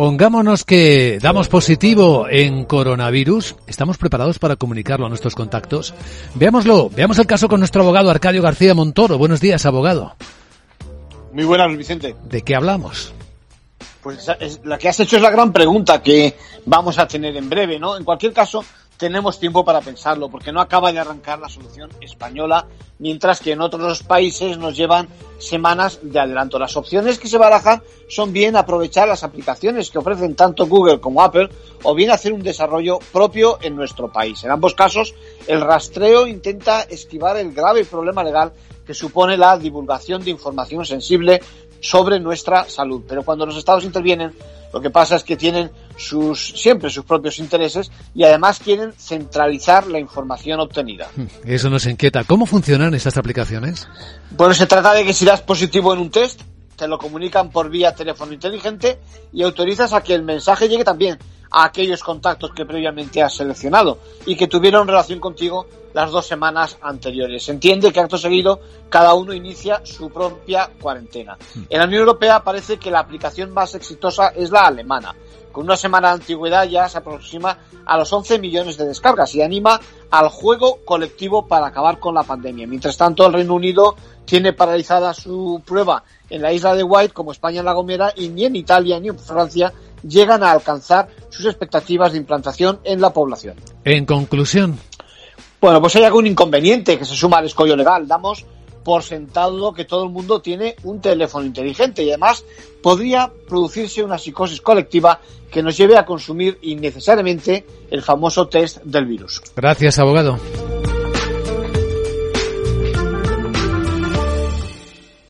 Pongámonos que damos positivo en coronavirus. ¿Estamos preparados para comunicarlo a nuestros contactos? Veámoslo. Veamos el caso con nuestro abogado Arcadio García Montoro. Buenos días, abogado. Muy buenas, Vicente. ¿De qué hablamos? Pues la que has hecho es la gran pregunta que vamos a tener en breve, ¿no? En cualquier caso, tenemos tiempo para pensarlo, porque no acaba de arrancar la solución española, mientras que en otros países nos llevan semanas de adelanto. Las opciones que se barajan son bien aprovechar las aplicaciones que ofrecen tanto Google como Apple, o bien hacer un desarrollo propio en nuestro país. En ambos casos, el rastreo intenta esquivar el grave problema legal que supone la divulgación de información sensible sobre nuestra salud. Pero cuando los estados intervienen, lo que pasa es que tienen sus, siempre sus propios intereses y además quieren centralizar la información obtenida. Hmm, eso nos inquieta. ¿Cómo funcionan estas aplicaciones? Bueno, se trata de que si das positivo en un test, te lo comunican por vía teléfono inteligente y autorizas a que el mensaje llegue también a aquellos contactos que previamente has seleccionado y que tuvieron relación contigo las dos semanas anteriores. Se entiende que acto seguido cada uno inicia su propia cuarentena. En la Unión Europea parece que la aplicación más exitosa es la alemana. Con una semana de antigüedad ya se aproxima a los 11 millones de descargas y anima al juego colectivo para acabar con la pandemia. Mientras tanto, el Reino Unido tiene paralizada su prueba en la isla de White, como España en La Gomera, y ni en Italia ni en Francia llegan a alcanzar sus expectativas de implantación en la población. En conclusión, bueno, pues hay algún inconveniente que se suma al escollo legal. Damos por sentado que todo el mundo tiene un teléfono inteligente y además podría producirse una psicosis colectiva que nos lleve a consumir innecesariamente el famoso test del virus. Gracias, abogado.